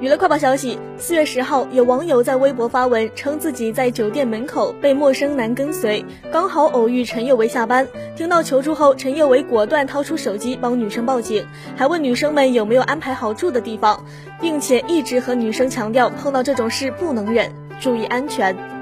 娱乐快报消息四月十号有网友在微博发文称自己在酒店门口被陌生男跟随刚好偶遇陈宥维下班。听到求助后陈宥维果断掏出手机帮女生报警还问女生们有没有安排好住的地方并且一直和女生强调碰到这种事不能忍注意安全。